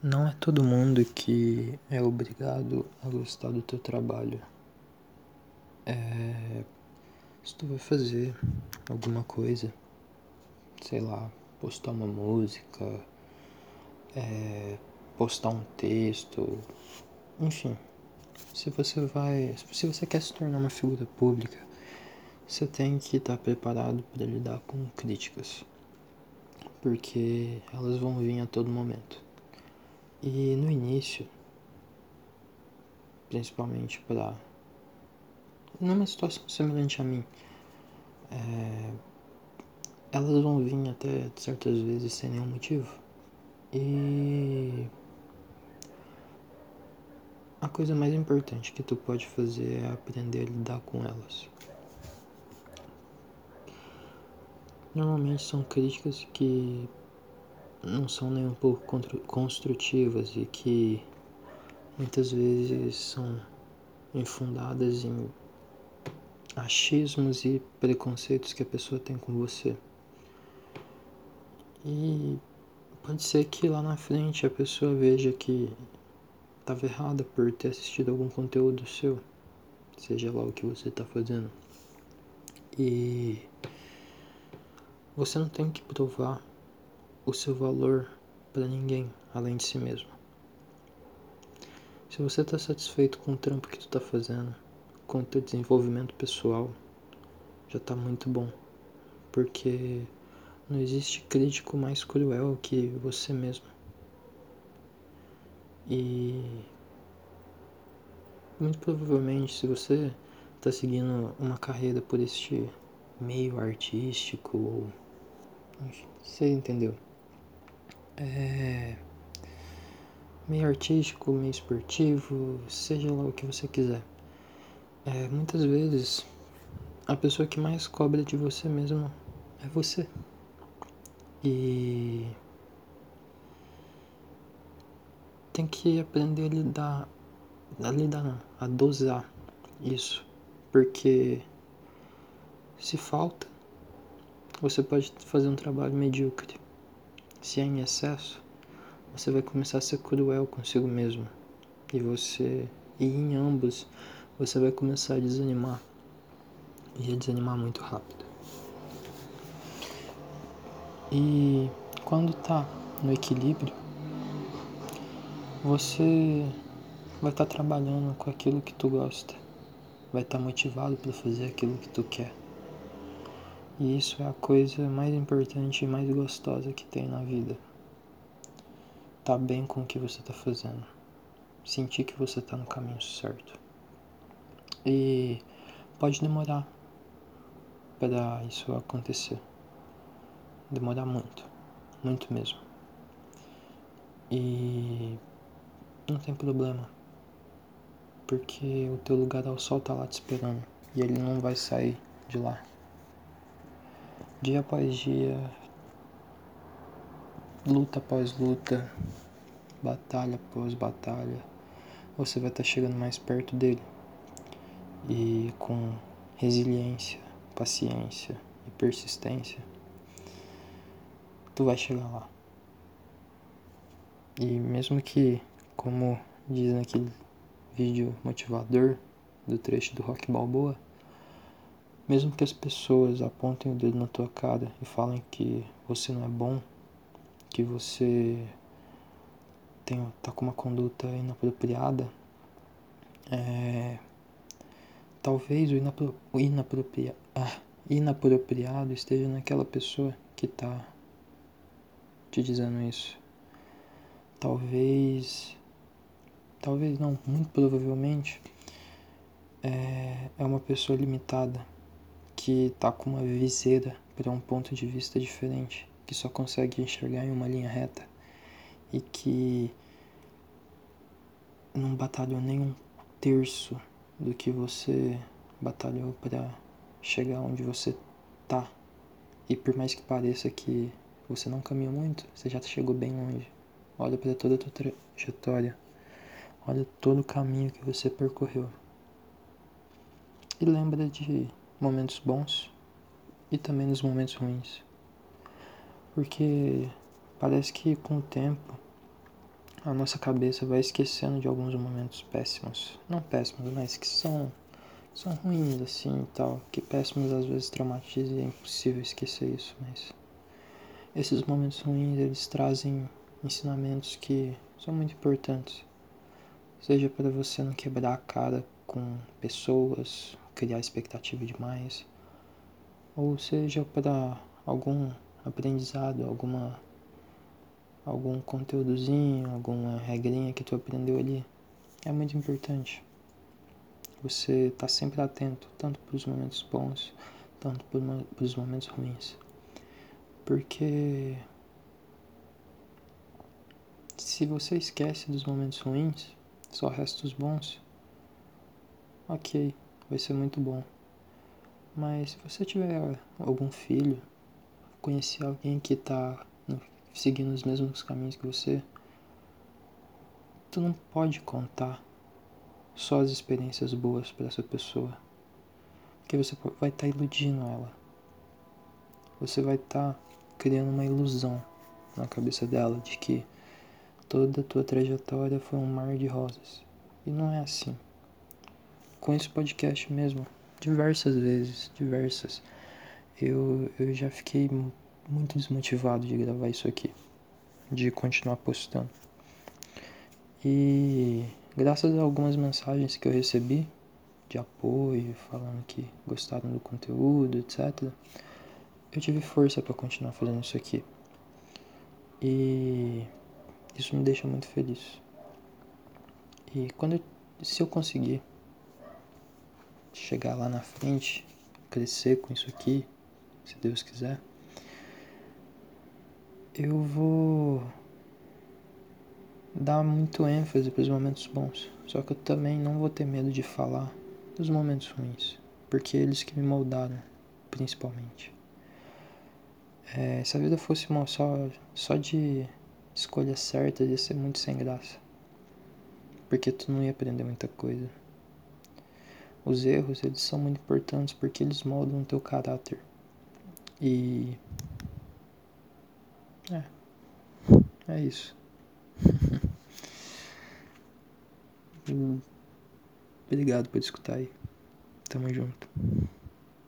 Não é todo mundo que é obrigado a gostar do teu trabalho. É, se tu vai fazer alguma coisa, sei lá, postar uma música, é, postar um texto, enfim, se você vai, se você quer se tornar uma figura pública, você tem que estar preparado para lidar com críticas, porque elas vão vir a todo momento. E no início, principalmente para numa situação semelhante a mim, é, elas vão vir até certas vezes sem nenhum motivo. E a coisa mais importante que tu pode fazer é aprender a lidar com elas. Normalmente são críticas que não são nem um pouco construtivas e que muitas vezes são infundadas em achismos e preconceitos que a pessoa tem com você. E pode ser que lá na frente a pessoa veja que estava errada por ter assistido algum conteúdo seu, seja lá o que você está fazendo. E você não tem que provar o seu valor para ninguém além de si mesmo. Se você está satisfeito com o trampo que tu está fazendo, com o teu desenvolvimento pessoal, já está muito bom, porque não existe crítico mais cruel que você mesmo. E muito provavelmente, se você está seguindo uma carreira por este meio artístico, ou. Você entendeu? É. Meio artístico, meio esportivo, seja lá o que você quiser. É, muitas vezes a pessoa que mais cobra de você mesmo é você. E tem que aprender a lidar, a lidar não, a dosar isso, porque se falta, você pode fazer um trabalho medíocre. Se é em excesso, você vai começar a ser cruel consigo mesmo. E você, e em ambos, você vai começar a desanimar. E a desanimar muito rápido. E quando tá no equilíbrio, você vai estar tá trabalhando com aquilo que tu gosta. Vai estar tá motivado para fazer aquilo que tu quer. E isso é a coisa mais importante e mais gostosa que tem na vida. Tá bem com o que você está fazendo. Sentir que você está no caminho certo. E pode demorar para isso acontecer. Demorar muito, muito mesmo. E não tem problema. Porque o teu lugar ao sol tá lá te esperando e ele não vai sair de lá. Dia após dia, luta após luta, batalha após batalha, você vai estar tá chegando mais perto dele e com resiliência, paciência e persistência, tu vai chegar lá. E mesmo que, como diz naquele vídeo motivador do trecho do Rock Balboa, mesmo que as pessoas apontem o dedo na tua cara e falem que você não é bom, que você tem, tá com uma conduta inapropriada, é, Talvez o, inapro o inapropria ah, inapropriado esteja naquela pessoa que está te dizendo isso. Talvez. Talvez não, muito provavelmente é, é uma pessoa limitada que está com uma viseira para um ponto de vista diferente, que só consegue enxergar em uma linha reta e que não batalhou nem um terço do que você batalhou para chegar onde você tá. E por mais que pareça que você não caminhou muito, você já chegou bem longe. Olha para toda a tua trajetória. Olha todo o caminho que você percorreu. E lembra de momentos bons e também dos momentos ruins. Porque parece que com o tempo a nossa cabeça vai esquecendo de alguns momentos péssimos. Não péssimos, mas que são, são ruins assim e tal. Que péssimos às vezes traumatizam e é impossível esquecer isso, mas esses momentos ruins eles trazem ensinamentos que são muito importantes. Seja para você não quebrar a cara com pessoas, criar expectativa demais, ou seja para algum aprendizado, alguma algum conteúdozinho, alguma regrinha que tu aprendeu ali, é muito importante. Você tá sempre atento, tanto para os momentos bons, tanto para os momentos ruins. Porque se você esquece dos momentos ruins, só resta os bons, ok, vai ser muito bom. Mas se você tiver algum filho, conhecer alguém que está seguindo os mesmos caminhos que você, tu não pode contar só as experiências boas para essa pessoa. Porque você vai estar tá iludindo ela. Você vai estar tá criando uma ilusão na cabeça dela de que toda a tua trajetória foi um mar de rosas. E não é assim. Com esse podcast mesmo, diversas vezes, diversas, eu, eu já fiquei muito desmotivado de gravar isso aqui, de continuar postando. E graças a algumas mensagens que eu recebi de apoio, falando que gostaram do conteúdo, etc, eu tive força para continuar fazendo isso aqui. E isso me deixa muito feliz. E quando se eu conseguir chegar lá na frente, crescer com isso aqui, se Deus quiser, eu vou dar muito ênfase para os momentos bons. Só que eu também não vou ter medo de falar dos momentos ruins, porque é eles que me moldaram, principalmente. É, se a vida fosse uma só, só de escolha certa, ia ser muito sem graça. Porque tu não ia aprender muita coisa. Os erros, eles são muito importantes porque eles moldam o teu caráter. E é. É isso. Obrigado por escutar aí. Tamo junto.